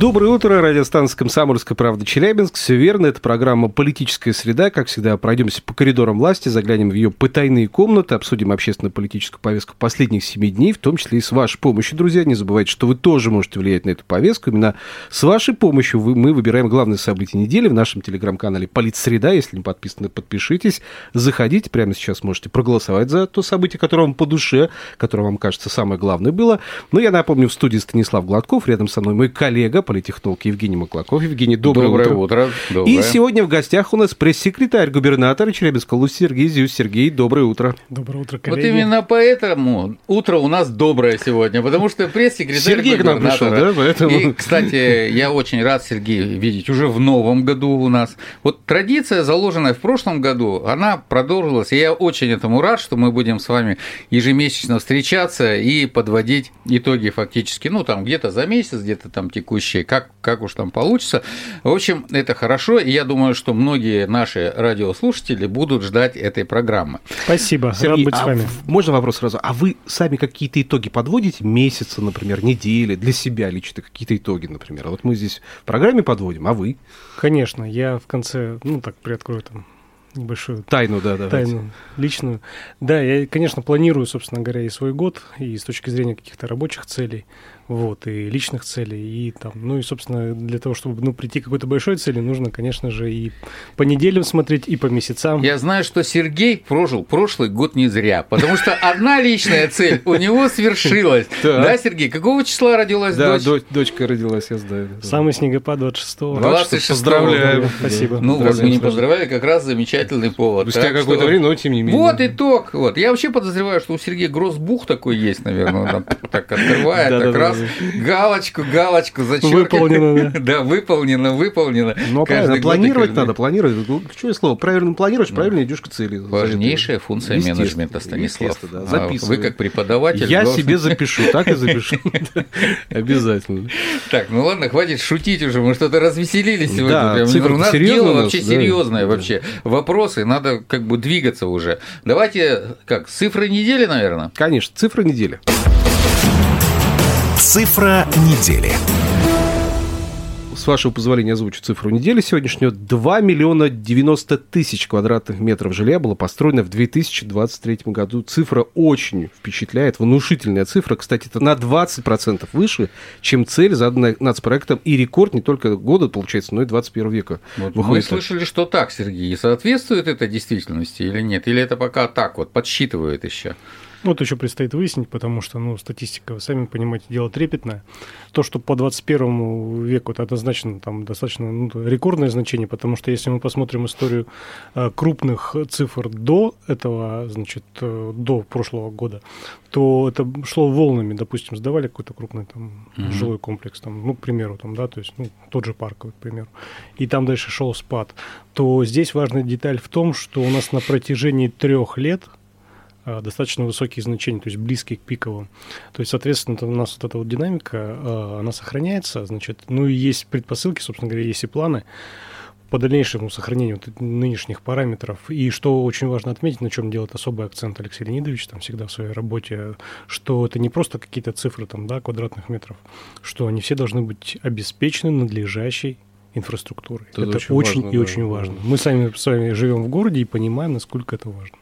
Доброе утро, радиостанция «Комсомольская правда» Челябинск. Все верно, это программа «Политическая среда». Как всегда, пройдемся по коридорам власти, заглянем в ее потайные комнаты, обсудим общественно-политическую повестку последних семи дней, в том числе и с вашей помощью, друзья. Не забывайте, что вы тоже можете влиять на эту повестку. Именно с вашей помощью вы, мы выбираем главные события недели в нашем телеграм-канале «Политсреда». Если не подписаны, подпишитесь, заходите. Прямо сейчас можете проголосовать за то событие, которое вам по душе, которое вам кажется самое главное было. Но я напомню, в студии Станислав Гладков, рядом со мной мой коллега, политехнолог Евгений Маклаков. Евгений, доброе, доброе утро. утро. Доброе. И сегодня в гостях у нас пресс-секретарь губернатора Челябинска Луси Сергей Зюс. Сергей, доброе утро. Доброе утро, коллеги. Вот именно поэтому утро у нас доброе сегодня, потому что пресс-секретарь Сергей к нам пришел, да? Поэтому... И, кстати, я очень рад, Сергей, видеть уже в новом году у нас. Вот традиция, заложенная в прошлом году, она продолжилась, и я очень этому рад, что мы будем с вами ежемесячно встречаться и подводить итоги фактически, ну, там, где-то за месяц, где-то там текущие, как, как уж там получится. В общем, это хорошо, и я думаю, что многие наши радиослушатели будут ждать этой программы. Спасибо, Сергей, рад быть а с вами. Можно вопрос сразу? А вы сами какие-то итоги подводите? Месяца, например, недели, для себя лично какие-то итоги, например? Вот мы здесь в программе подводим, а вы? Конечно, я в конце, ну так, приоткрою там небольшую Тайну, да, да. тайну личную. Да, я, конечно, планирую, собственно говоря, и свой год, и с точки зрения каких-то рабочих целей, вот, и личных целей, и там, ну и, собственно, для того, чтобы, ну, прийти к какой-то большой цели, нужно, конечно же, и по неделям смотреть, и по месяцам. Я знаю, что Сергей прожил прошлый год не зря, потому что одна личная цель у него свершилась. Да, Сергей? Какого числа родилась Да, дочь? дочка родилась, я знаю. Самый снегопад 26-го. 26 Поздравляю. Спасибо. Ну, вот вы не поздравляли, как раз замечательный повод. Спустя какое-то время, но тем не менее. Вот итог. Вот. Я вообще подозреваю, что у Сергея гроссбух такой есть, наверное. Он там так открывает, так Да-да-да. Раз, галочку, галочку, зачеркивает. Выполнено, да. Да, выполнено, выполнено. Ну, Каждый правильно, год планировать каждый- надо, планировать. Ну, Ключевое слово. Правильно планируешь, правильно идешь к цели. Важнейшая функция менеджмента, Станислав. да. А Записывай. Вы как преподаватель Я должны- себе запишу, так и запишу. Обязательно. Так, ну ладно, хватит шутить уже, мы что-то развеселились сегодня. У нас дело вообще серьезное вообще. Вопросы, надо как бы двигаться уже. Давайте, как, цифры недели, наверное? Конечно, цифра недели. Цифра недели. С вашего позволения озвучу цифру недели сегодняшнюю. 2 миллиона 90 тысяч квадратных метров жилья было построено в 2023 году. Цифра очень впечатляет, внушительная цифра. Кстати, это на 20% выше, чем цель, заданная нацпроектом, и рекорд не только года, получается, но и 21 века. Вот мы Выходит слышали, что так, Сергей. Соответствует это действительности или нет? Или это пока так вот, подсчитывают еще? Вот еще предстоит выяснить, потому что, ну, статистика, вы сами понимаете, дело трепетное. То, что по 21 веку, это однозначно там достаточно ну, рекордное значение, потому что если мы посмотрим историю э, крупных цифр до этого, значит, э, до прошлого года, то это шло волнами, допустим, сдавали какой-то крупный там Мгм. жилой комплекс, там, ну, к примеру, там, да, то есть, ну, тот же парковый, к примеру, и там дальше шел спад, то здесь важная деталь в том, что у нас на протяжении трех лет достаточно высокие значения, то есть близкие к пиковым. То есть, соответственно, у нас вот эта вот динамика, а, она сохраняется, значит, ну и есть предпосылки, собственно говоря, есть и планы по дальнейшему сохранению вот нынешних параметров. И что очень важно отметить, на чем делает особый акцент Алексей Леонидович там всегда в своей работе, что это не просто какие-то цифры там, да, квадратных метров, что они все должны быть обеспечены надлежащей инфраструктурой. Это Это, очень очень, важно, и да. очень важно. Мы сами с вами живем в городе и понимаем, насколько это важно.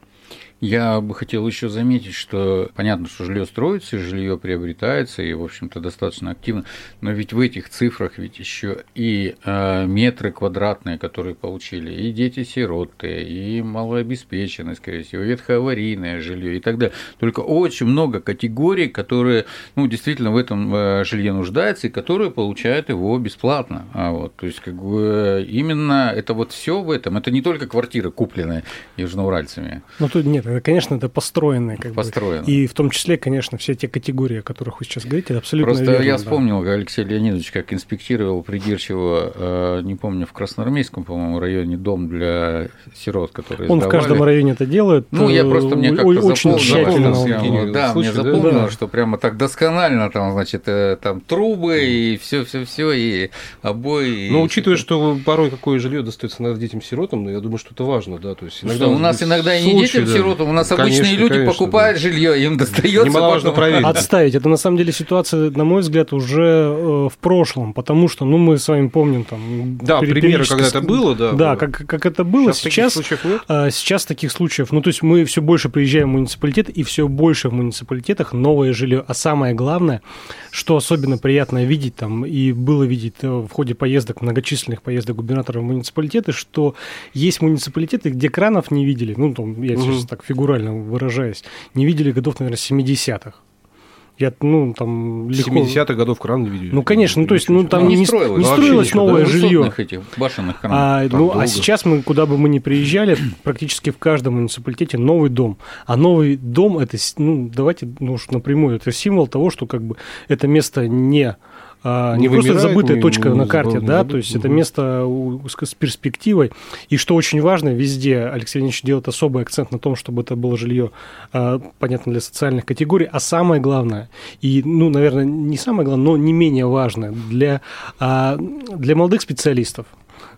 Я бы хотел еще заметить, что понятно, что жилье строится, жилье приобретается, и, в общем-то, достаточно активно, но ведь в этих цифрах ведь еще и э, метры квадратные, которые получили, и дети-сироты, и малообеспеченные, скорее всего, ветхоаварийное жилье и так далее. Только очень много категорий, которые, ну, действительно в этом э, жилье нуждаются и которые получают его бесплатно. А вот, то есть, как бы именно это вот все в этом, это не только квартиры, купленные южноуральцами. Ну, тут нет, конечно, это построенное. Как Построено. Бы. И в том числе, конечно, все те категории, о которых вы сейчас говорите, это абсолютно Просто верно, я да. вспомнил, Алексей Леонидович, как инспектировал придирчиво, э, не помню, в Красноармейском, по-моему, районе дом для сирот, которые Он в сдавали. каждом районе это делает. Ну, я э, просто мне как-то очень запомнил, тщательно. запомнил, да, случай, мне да? запомнилось, Да. что прямо так досконально, там, значит, э, там трубы и все, все, все, и обои. Но и учитывая, что порой какое жилье достается иногда детям-сиротам, ну, я думаю, что это важно, да, то есть Ну иногда что, у нас иногда и не случай, детям да. У нас Конечно, обычные люди конечно, покупают да. жилье, им достается. Немаловажно потом. проверить. Отставить. Это на самом деле ситуация, на мой взгляд, уже э, в прошлом, потому что, ну, мы с вами помним там... Да, примеры, когда это было, да. Да, было. как, как это было. Сейчас, Сейчас, таких случаев нет. а, сейчас таких случаев, ну, то есть мы все больше приезжаем в муниципалитет, и все больше в муниципалитетах новое жилье. А самое главное, что особенно приятно видеть там, и было видеть э, в ходе поездок, многочисленных поездок губернатора в муниципалитеты, что есть муниципалитеты, где кранов не видели, ну, там, я Мгм. сейчас так фигурально выражаюсь, не видели годов, наверное, 70-х. Я, ну, там, легко... 70-х годов кран не видели. Ну, конечно, ну, то есть, ну, там Ну, не не, строилось не строилось новое да, жилье. Этих башенных кранов. А, ну, долго. а сейчас мы, куда бы мы ни приезжали, практически в каждом муниципалитете новый дом. А новый дом это, ну, давайте, ну, уж напрямую, это символ того, что как бы это место не а, Не не, просто вымирает, забытая не- точка не на забыл- карте, не да, забыл. то есть это Мгм. место с перспективой. И что очень важно, везде Алексей Леонидович делает особый акцент на том, чтобы это было жилье, а, понятно, для социальных категорий. А самое главное, и, ну, наверное, не самое главное, но не менее важное, для, а, для молодых специалистов,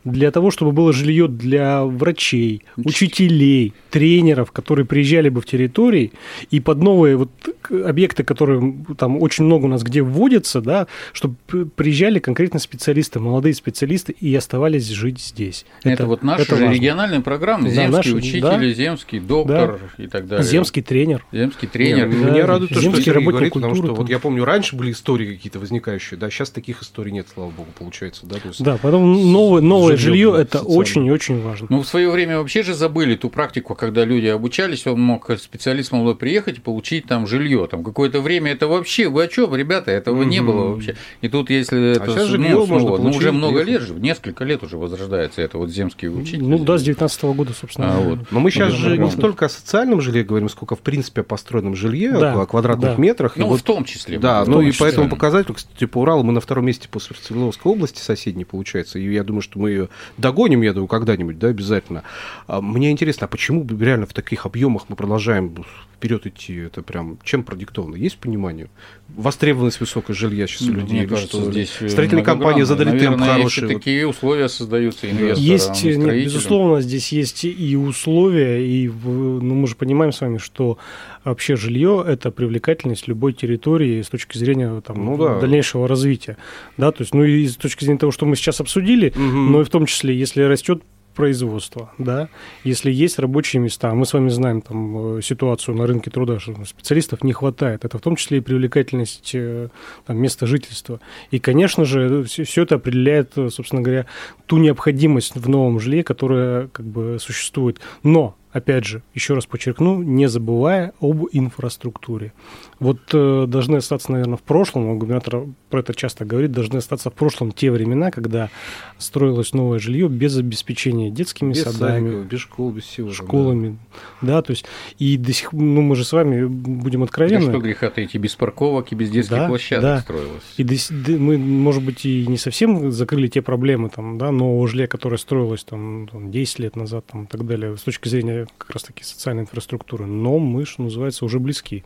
для того, чтобы было жилье для врачей, учителей, тренеров, которые приезжали бы в территории, и под новые вот объекты, которые там очень много у нас где вводятся, да, чтобы приезжали конкретно специалисты, молодые специалисты и оставались жить здесь. Это, вот наши это же важно. региональные программы, Да, земские наши, учители, да. земский доктор и так далее. Земский тренер. Земский Нет, тренер. ну, Да, Меня радует то, что земский Сергей работник говорит, потому что вот там. я помню, раньше были истории какие-то возникающие, да, сейчас таких историй нет, слава богу, получается, да, Да, поэтому новое, новое жилье жилье это очень и очень важно. Ну, в свое время вообще же забыли ту практику, когда люди обучались, он мог специалист молодой приехать и получить там жилье. Там какое-то время это вообще, вы о чем, ребята, этого не Мгм. было вообще. И тут, если это сейчас жилье ну, можно снова, ну, получить, уже много лет, же, несколько лет уже возрождается это вот земский учитель. Ну да, с 19 года, собственно. А, вот. Но мы сейчас Ну, же не столько о социальном жилье говорим, сколько, в принципе, о построенном жилье, Да, о квадратных да. метрах. И Ну, вот- в том числе. да, ну и числе. по этому показателю, кстати, по Уралу мы на втором месте после Свердловской области соседней, получается. И я думаю, что мы ее догоним, я думаю, когда-нибудь, да, обязательно. А Мне интересно, а почему реально в таких объемах мы продолжаем вперед идти? Это прям чем продиктовано? Есть понимание? Востребованность высокой жилья сейчас у Ну, людей? Мне кажется, что? здесь э, Строительные компании задали темп Наверное, хороший. если вот. такие условия создаются инвесторам, Есть, нет, строителям. безусловно, здесь есть и условия, и ну, мы же понимаем с вами, что вообще жилье это привлекательность любой территории с точки зрения там, Ну да. дальнейшего развития. Да, то есть, ну и с точки зрения того, что мы сейчас обсудили, Мгм. но и в том числе, если растет производство, да, если есть рабочие места, мы с вами знаем там э, ситуацию на рынке труда, что специалистов не хватает, это в том числе и привлекательность э, там, места жительства. И, конечно же, все, это определяет, э, собственно говоря, ту необходимость в новом жилье, которая как бы существует. Но опять же, еще раз подчеркну, не забывая об инфраструктуре. Вот э, должны остаться, наверное, в прошлом, губернатор про это часто говорит, должны остаться в прошлом те времена, когда строилось новое жилье без обеспечения детскими Без садами, садиков, без школ, без всего. там, да. школами, да. то есть и до сих, ну мы же с вами будем Да откровенны. что греха таить, и без парковок, и без детских Да, площадок да. строилось. И до мы, может быть, и не совсем закрыли те проблемы там, да, нового жилья, которое строилось там, там, 10 лет назад там, и так далее, с точки зрения как раз-таки социальной инфраструктуры. Но мы, что называется, уже близки.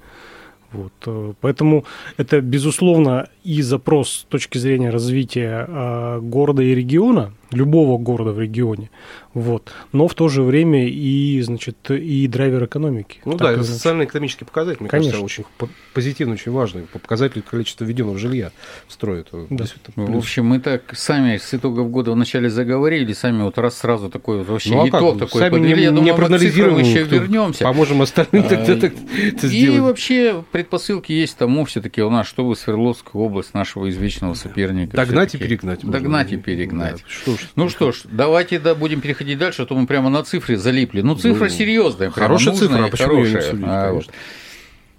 Вот, э, поэтому это, безусловно, и запрос с точки зрения развития а, города и региона, любого города в регионе, вот, но в то же время и, значит, и драйвер экономики. Ну Так да, это социально-экономический показатель, мне Конечно. кажется, очень по- позитивный, очень важный. По показателю количества введенного жилья в строй. Это Да. В общем, мы так сами с итогов года вначале заговорили, сами вот раз сразу такой вот вообще Ну, а как? итог такой Сами подвели. не, Я думаю, не проанализируем, еще кто- вернемся. Поможем остальным А, тогда так это И сделать. вообще предпосылки есть тому все-таки у нас, чтобы Свердловская область нашего извечного соперника. Догнать и перегнать. Догнать и перегнать. Да, что ж. Ну что ж, давайте да, будем переходить дальше, а то мы прямо на цифре залипли. Ну, цифра Ну, серьезная, Хорошая нужная цифра, а почему ее не хорошая. обсудить, А, вот.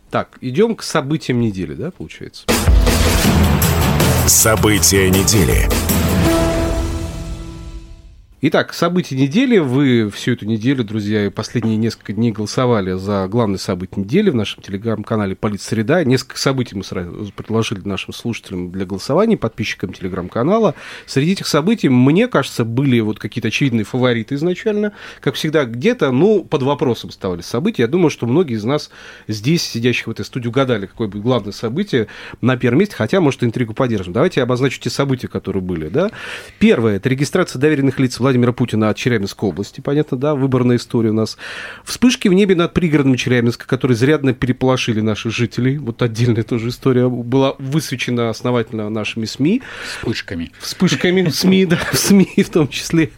Так, идем к событиям недели, да, получается? События недели. Итак, события недели. Вы всю эту неделю, друзья, и последние несколько дней голосовали за главные события недели в нашем телеграм-канале «Политсреда». Несколько событий мы сразу предложили нашим слушателям для голосования, подписчикам телеграм-канала. Среди этих событий, мне кажется, были вот какие-то очевидные фавориты изначально. Как всегда, где-то, ну, под вопросом оставались события. Я думаю, что многие из нас здесь, сидящих в этой студии, угадали, какое будет главное событие на первом месте, хотя, может, интригу поддержим. Давайте я обозначу те события, которые были. Да? Первое – это регистрация доверенных лиц Владимира Путина от Челябинской области, понятно, да, выборная история у нас. Вспышки в небе над пригородом Челябинска, которые зарядно переполошили наших жителей. Вот отдельная тоже история была высвечена основательно нашими СМИ. Вспышками. Вспышками СМИ, да, в СМИ в том числе.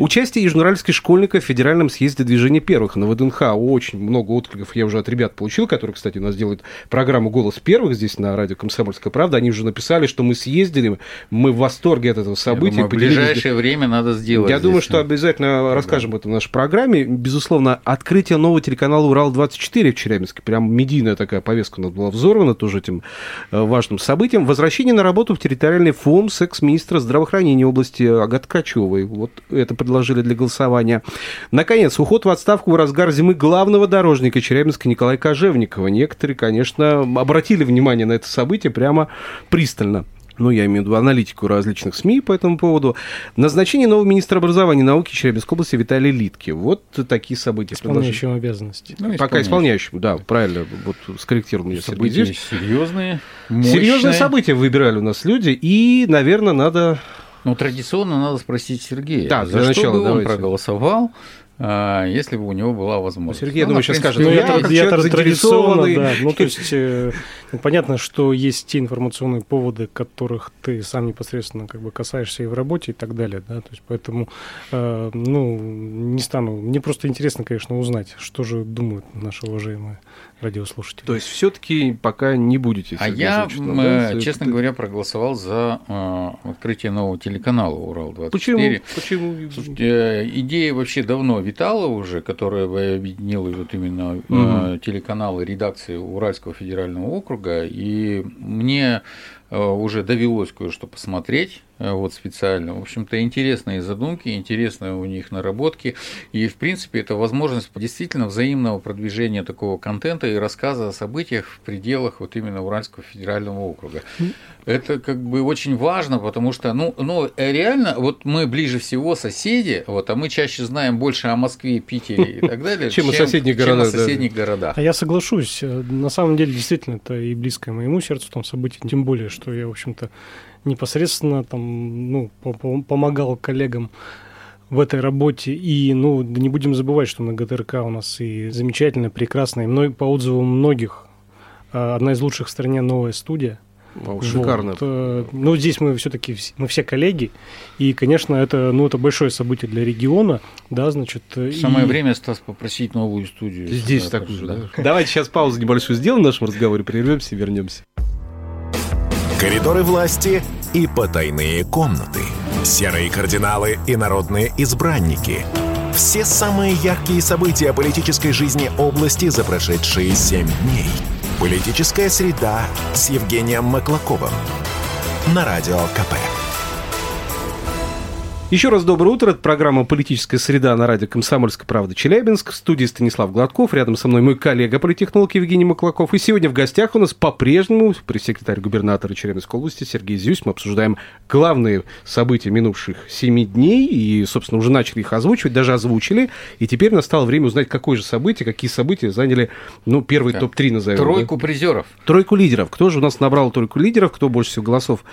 Участие южноуральских школьников в федеральном съезде движения первых на ВДНХ. Очень много откликов я уже от ребят получил, которые, кстати, у нас делают программу «Голос первых» здесь на радио «Комсомольская правда». Они уже написали, что мы съездили, мы в восторге от этого события. Думаю, в ближайшее время надо сделать. Я думаю, что обязательно расскажем это в нашей программе. Безусловно, открытие нового телеканала «Урал-24» в Челябинске. Прям медийная такая повестка у нас была взорвана тоже этим э, важным событием. Возвращение на работу в территориальный фонд секс-министра здравоохранения области Агат Качевой. Вот это предложили для голосования. Наконец, уход в отставку в разгар зимы главного дорожника Челябинска Николая Кожевникова. Некоторые, конечно, обратили внимание на это событие прямо пристально ну, я имею в виду аналитику различных СМИ по этому поводу. Назначение нового министра образования и науки Челябинской области Виталия Литки. Вот такие события. Исполняющим обязанности. Ну, Пока исполняющим, да, правильно, вот скорректировано. События серьезные, мощные. Серьезные события выбирали у нас люди, и, наверное, надо... Ну, традиционно надо спросить Сергея, да, за что начала, бы он давайте. проголосовал, если бы у него была возможность. Сергей, ну, я думаю, сейчас скажет, ну, я, я, я традиционно, да. Ну, то есть, э, ну, понятно, что есть те информационные поводы, которых ты сам непосредственно как бы касаешься и в работе и так далее, да, то есть, поэтому, э, ну, не стану, мне просто интересно, конечно, узнать, что же думают наши уважаемые радиослушатели. То есть, все-таки пока не будете А я, да, честно это... говоря, проголосовал за э, открытие нового телеканала «Урал-24». Почему? Почему? Слушайте, э, идея вообще давно витала уже, которая бы объединила вот именно угу. телеканалы редакции Уральского федерального округа, и мне э, уже довелось кое-что посмотреть вот специально. В общем-то, интересные задумки, интересные у них наработки. И, в принципе, это возможность действительно взаимного продвижения такого контента и рассказа о событиях в пределах вот именно Уральского федерального округа. Это как бы очень важно, потому что, ну, ну реально, вот мы ближе всего соседи, вот, а мы чаще знаем больше о Москве, Питере и так далее, чем, о соседних городах. Чем о соседних городах. А я соглашусь. На самом деле, действительно, это и близкое моему сердцу там событие, тем более, что я, в общем-то, непосредственно там, ну, помогал коллегам в этой работе. И, ну, да не будем забывать, что на ГТРК у нас и замечательная, прекрасная, и мной, по отзывам многих, а, одна из лучших в стране новая студия. Вау, шикарно. Вот. Э, ну, здесь мы все-таки мы все коллеги, и, конечно, это, ну, это большое событие для региона, да, значит. Самое и... время, Стас, попросить новую студию. Здесь так уже, да. да. Давайте сейчас паузу небольшую сделаем в нашем разговоре, прервемся и вернемся. Коридоры власти и потайные комнаты. Серые кардиналы и народные избранники. Все самые яркие события политической жизни области за прошедшие семь дней. Политическая среда с Евгением Маклаковым. На Радио КП. Еще раз доброе утро. Это программа «Политическая среда» на радио «Комсомольская правда» Челябинск. В студии Станислав Гладков. Рядом со мной мой коллега, политтехнолог Евгений Маклаков. И сегодня в гостях у нас по-прежнему пресс-секретарь губернатора Челябинской области Сергей Зюсь. Мы обсуждаем главные события минувших семи дней. И, собственно, уже начали их озвучивать, даже озвучили. И теперь настало время узнать, какое же событие, какие события заняли, ну, первый да. топ-3 назовем. Тройку да? призеров. Тройку лидеров. Кто же у нас набрал тройку лидеров? Кто больше всего голосов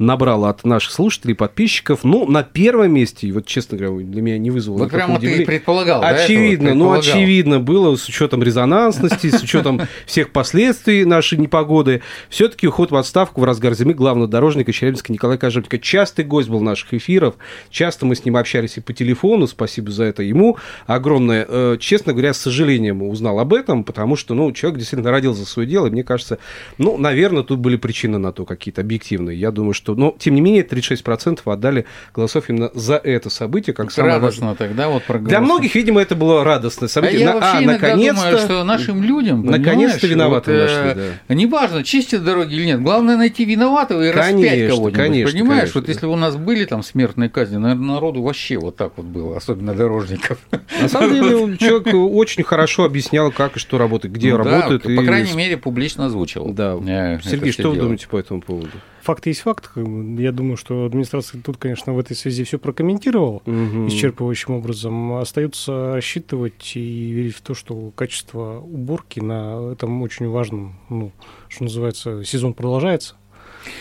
набрал от наших слушателей, подписчиков? Ну, на первом месте, и вот, честно говоря, для меня не вызвало Вот прямо ты предполагал, Очевидно, да, ну, очевидно было, с учетом резонансности, с учетом всех последствий нашей непогоды, все-таки уход в отставку в разгар зимы главного дорожника Челябинска Николая Кожевника. Частый гость был наших эфиров, часто мы с ним общались и по телефону, спасибо за это ему огромное. Э, честно говоря, с сожалением узнал об этом, потому что, ну, человек действительно родил за свое дело, и мне кажется, ну, наверное, тут были причины на то какие-то объективные. Я думаю, что, но, тем не менее, 36% отдали голосов именно за это событие, как самое Радостно важное. тогда вот Для проголосовать. многих, видимо, это было радостное А событие. я На- вообще а, наконец-то... думаю, что нашим людям, наконец-то виноватого вот, нашли, э, да. Неважно, чистят дороги или нет, главное найти виноватого и распять Конечно, кого-нибудь. конечно, понимаешь, конечно. вот если бы у нас были там смертные казни, наверное, народу вообще вот так вот было, особенно дорожников. На самом деле, человек очень хорошо объяснял, как и что работает, где Ну да, работает. по и- крайней мере, публично озвучил. Да. э, Сергей, что вы дело. думаете по этому поводу? Факт есть факт. Я думаю, что администрация тут, конечно, в этой связи все прокомментировала Мгм. исчерпывающим образом. Остается рассчитывать и верить в то, что качество уборки на этом очень важном, ну, что называется, сезон продолжается.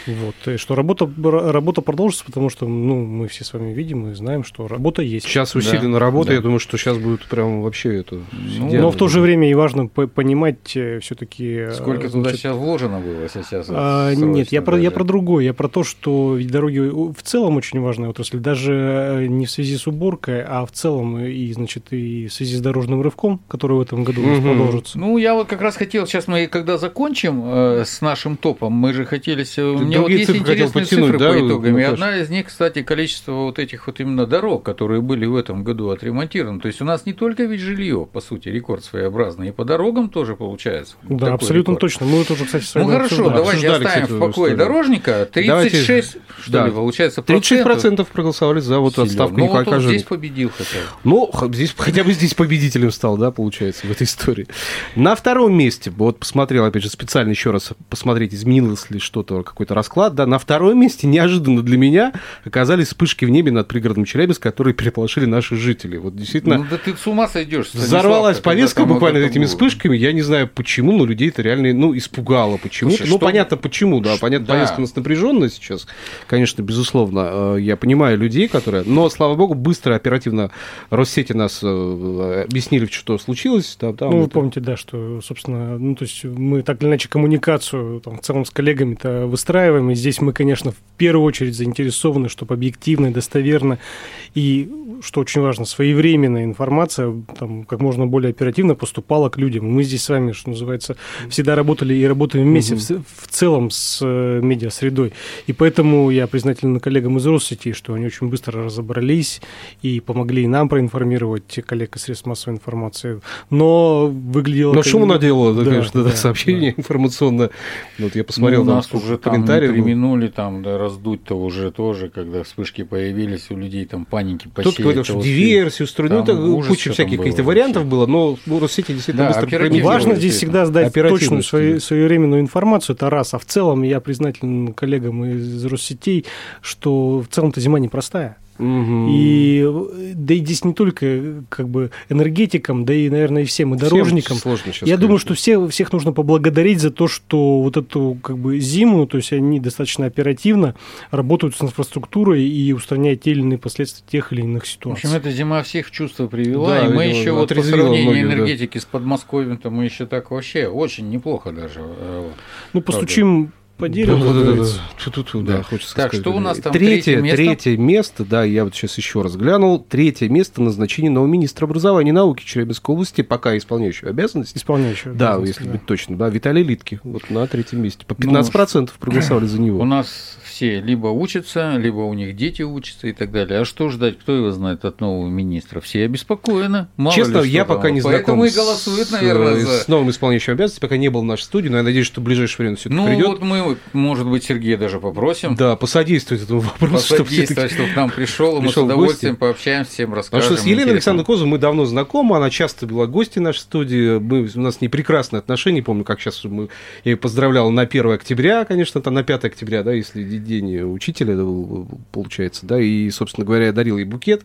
Вот, и что работа, работа продолжится, потому что ну, мы все с вами видим и знаем, что работа есть. Сейчас усиленно работа, да. я думаю, что сейчас будет прям вообще это... Ну. Но в то же время и важно по- понимать все-таки... Сколько туда сейчас вложено было сейчас? А, нет, я про, я про другое. Я про то, что дороги в целом очень важная отрасль. Даже э, не в связи с уборкой, а в целом и, значит, и в связи с дорожным рывком, который в этом году у нас Мгм. продолжится. Ну, я вот как раз хотел, сейчас мы когда закончим э, с нашим топом, мы же хотели... се- У меня вот есть интересные цифры да, по итогам. И одна из них, кстати, количество вот этих вот именно дорог, которые были в этом году отремонтированы. То есть у нас не только ведь жилье, по сути, рекорд своеобразный, и по дорогам тоже получается. Да, абсолютно рекорд. точно. Мы тоже, кстати, с Ну вами хорошо, обсуждали. давайте оставим кстати, в покое дорожника. 36, что да. ли, получается, 36% проголосовали за вот Силён. отставку Ну, вот он здесь победил хотя бы. Ну, здесь, хотя бы здесь победителем стал, да, получается, в этой истории. На втором месте, вот посмотрел, опять же, специально еще раз посмотреть, изменилось ли что-то, какой-то расклад, да, на втором месте, неожиданно для меня, оказались вспышки в небе над пригородом Челябинска, которые переполошили наши жители. Вот действительно, Ну да ты с ума сойдешь. Взорвалась повестка буквально этими вспышками. вспышками. Я не знаю почему, но людей это реально ну, испугало почему-то. Слушай, ну, что- понятно почему, да. Понятно, Да. повестка у нас напряженная сейчас. Конечно, безусловно. Э, Я понимаю людей, которые. Но, слава богу, быстро, оперативно Россети нас э, объяснили, что случилось. Да, да, Ну, вы вот. помните, да, что, собственно, ну, то есть мы так или иначе коммуникацию там, в целом с коллегами-то выстраиваем, и здесь мы, конечно, в первую очередь заинтересованы, чтобы объективно и достоверно, и, что очень важно, своевременная информация там, как можно более оперативно поступала к людям. Мы здесь с вами, что называется, всегда работали и работаем вместе Мгм. в, в целом с э, медиасредой. И поэтому я признателен коллегам из Россети, что они очень быстро разобрались и помогли и нам проинформировать коллег из средств массовой информации. Но выглядело... Но шуму наделало, да, Да, конечно, да, да, сообщение информационное. Вот я посмотрел, ну, там у нас уже там комментариев применули там да, раздуть-то уже тоже, когда вспышки появились у людей, там паники Кто-то посеять. говорил, что диверсию устроили. Ну, куча всяких каких-то вариантов было, но ну, Россети действительно Да, быстро. Важно здесь всегда сдать точную свою, своевременную информацию, это раз. А в целом я признателен коллегам из Россетей, что в целом-то зима непростая. И да и здесь не только как бы энергетикам, да и, наверное, и всем, и Всем дорожникам. сложно сейчас, Я думаю, конечно. что все, всех нужно поблагодарить за то, что вот эту как бы зиму, то есть они достаточно оперативно работают с инфраструктурой и устраняют те или иные последствия тех или иных В ситуаций. общем, эта зима всех в чувство привела, Да, и мы видимо, еще вот по сравнению многих, да. энергетики с Подмосковьем-то мы еще так вообще очень неплохо даже. э, ну, постучим по дереву. Да, да, да, да. Ту-ту-ту, да, Да. хочется Так, сказать. что у нас там третье, третье место? третье место, да, я вот сейчас еще раз глянул. Третье место назначение нового министра образования и науки Челябинской области, пока исполняющего обязанности. Исполняющего. Да, обязанности, если быть точно, да, Виталий Литки, вот на третьем месте. По Ну, 15% проголосовали за У него. нас все либо учатся, либо у них дети учатся и так далее. А что ждать, кто его знает от нового министра? Все обеспокоены. Мало Честно, я там. пока не Поэтому знаком и голосуют, с, наверное, э, за... с новым исполняющим обязанности, пока не был в нашей студии, но я надеюсь, что в ближайшее время все-таки Ну, придет. вот мы, может быть, Сергея даже попросим. Да, посодействовать этому вопросу, чтобы Посодействовать, всё-таки- чтобы к нам пришел, мы с удовольствием пообщаемся, всем расскажем. Потому что с Еленой. Александровной Козовой мы давно знакомы, она часто была гостьей нашей студии, мы, у нас непрекрасные отношения, помню, как сейчас мы, я ее поздравлял на 1 октября, конечно, там на 5 октября, да, если день учителя это был, получается, да, и, собственно говоря, я дарил ей букет,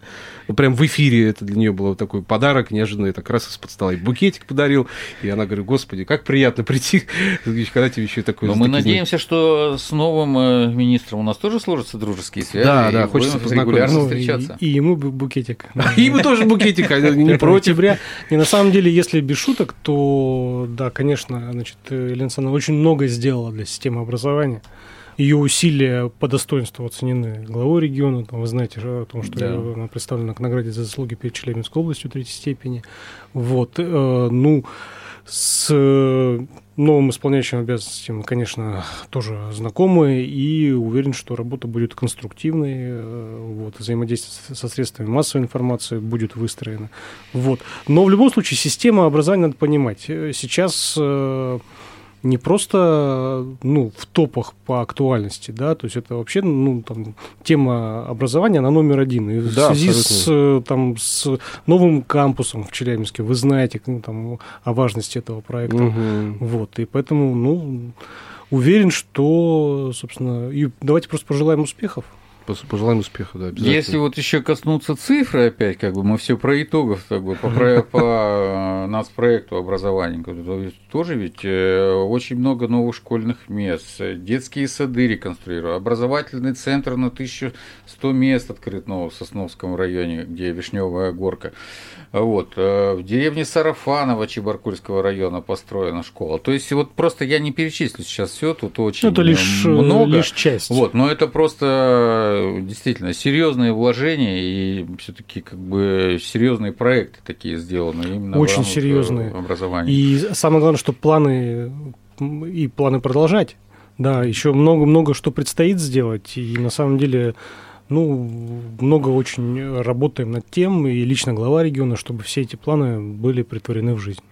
прям в эфире это для нее был такой подарок неожиданный, так раз из-под стола и букетик подарил, и она говорит, господи, как приятно прийти, когда тебе еще такой... Но мы такие надеемся, что с новым э, министром у нас тоже сложатся дружеские связи. Да, и да, будем хочется познакомиться. регулярно Ну, встречаться. И, и ему бу- букетик. И мы тоже букетик, а не 5 против. И на самом деле, если без шуток, то да, конечно, значит, Елена Александровна очень много сделала для системы образования. Ее усилия по достоинству оценены главой региона. Там, вы знаете же о том, что Да. она представлена к награде за заслуги перед Челябинской областью третьей степени. Вот. э, ну, С новым исполняющим обязанности мы, конечно, тоже знакомы и уверен, что работа будет конструктивной, э, вот, взаимодействие со средствами массовой информации будет выстроено. Вот. Но в любом случае система образования надо понимать. Э, сейчас э, не просто ну, в топах по актуальности, да, то есть это вообще ну, там, тема образования, она номер один. И да, в связи с, там, с новым кампусом в Челябинске вы знаете ну, там, о важности этого проекта. Угу. Вот, и поэтому ну, уверен, что, собственно, и давайте просто пожелаем успехов. Пожелаем успеха, да, обязательно. Если вот еще коснуться цифры опять, как бы мы все про итогов, как бы по, по нас проекту образования, то тоже ведь э, очень много новых школьных мест, детские сады реконструировали, образовательный центр на 1100 мест открыт нового в Сосновском районе, где Вишневая горка. Вот. Э, в деревне Сарафаново Чебаркульского района построена школа. То есть вот просто я не перечислю сейчас все, тут очень это лишь, много. Лишь часть. Вот, но это просто действительно серьезные вложения и все-таки как бы серьезные проекты такие сделаны именно очень серьезные образования. И самое главное, что планы и планы продолжать. Да, еще много-много что предстоит сделать. И на самом деле ну, много очень работаем над тем, и лично глава региона, чтобы все эти планы были притворены в жизнь.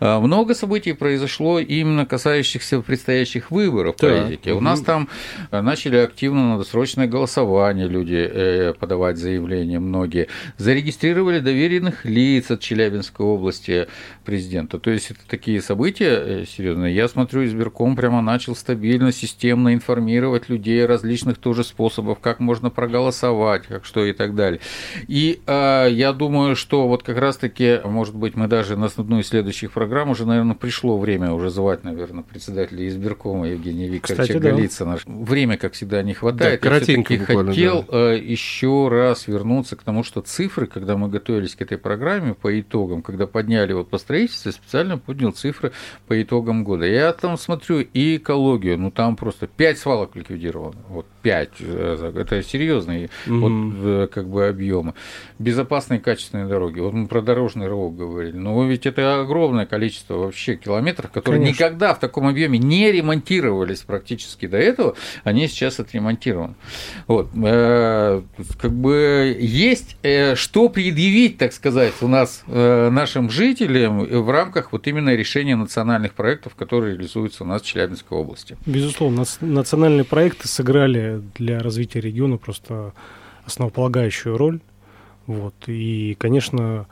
А, много событий произошло именно касающихся предстоящих выборов да. политике. У нас там э, начали активно на досрочное голосование люди э, подавать заявления многие. Зарегистрировали доверенных лиц от Челябинской области президента. То есть это такие события э, серьезные. Я смотрю, избирком прямо начал стабильно, системно информировать людей различных тоже способов, как можно проголосовать, как что и так далее. И э, я думаю, что вот как раз-таки, может быть, мы даже на одну из следующих программ уже, наверное, пришло время уже звать, наверное, председателя избиркома Евгения Викторовича Кстати, Голицына. Да. Время, как всегда, не хватает. Да, коротенько хотел да. Э, еще раз вернуться к тому, что цифры, когда мы готовились к этой программе по итогам, когда подняли вот по строительству, специально поднял цифры по итогам года. Я там смотрю и экологию, ну там просто 5 свалок ликвидировано. Вот 5. Э, это серьезные угу. вот, э, как бы объемы. Безопасные качественные дороги. Вот мы про дорожный рывок говорили. Но ведь это огромное количество вообще километров, которые Конечно. никогда в таком объеме не ремонтировались практически до этого, они сейчас отремонтированы. Вот. Э, как бы есть что предъявить, так сказать, у нас нашим жителям в рамках вот именно решения национальных проектов, которые реализуются у нас в Челябинской области. Безусловно, национальные проекты сыграли для развития региона просто основополагающую роль. Вот. И, конечно,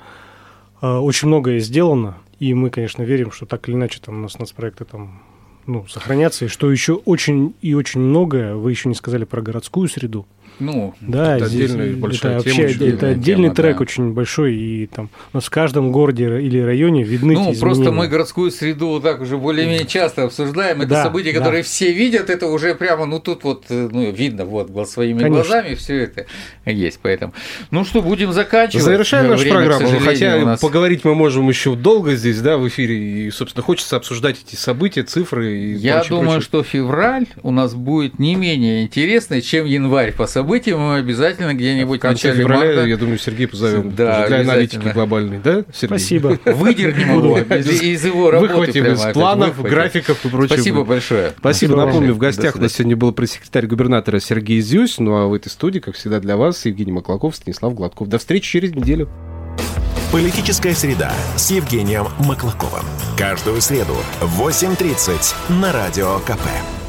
очень многое сделано. И мы, конечно, верим, что так или иначе там у нас нацпроекты там ну, сохранятся. И что еще очень и очень многое, вы еще не сказали про городскую среду. Ну, да, это здесь, отдельная большая это тема. Вообще, это отдельный тема, трек да. очень большой, и там у нас в каждом городе или районе видны Ну, просто мы городскую среду вот так уже более-менее часто обсуждаем. Это да, события, да. которые все видят, это уже прямо, ну, тут вот э, ну, видно вот своими Конечно. глазами все это есть. Поэтому, ну что, будем заканчивать. Завершаем нашу Время, программу, хотя нас... поговорить мы можем еще долго здесь, да, в эфире, и, собственно, хочется обсуждать эти события, цифры и Я прочее, думаю, прочее. что февраль у нас будет не менее интересный, чем январь по событиям событие мы обязательно где-нибудь в конце начале февраля, марта. я думаю, Сергей позовем да, для аналитики глобальной, да, Сергей? Спасибо. Выдернем его из, из его работы. Выхватим из планов, графиков и прочего. Спасибо большое. Спасибо. Напомню, в гостях у нас сегодня был пресс-секретарь губернатора Сергей Зюсь, ну а в этой студии, как всегда, для вас Евгений Маклаков, Станислав Гладков. До встречи через неделю. Политическая среда с Евгением Маклаковым. Каждую среду в 8.30 на Радио КП.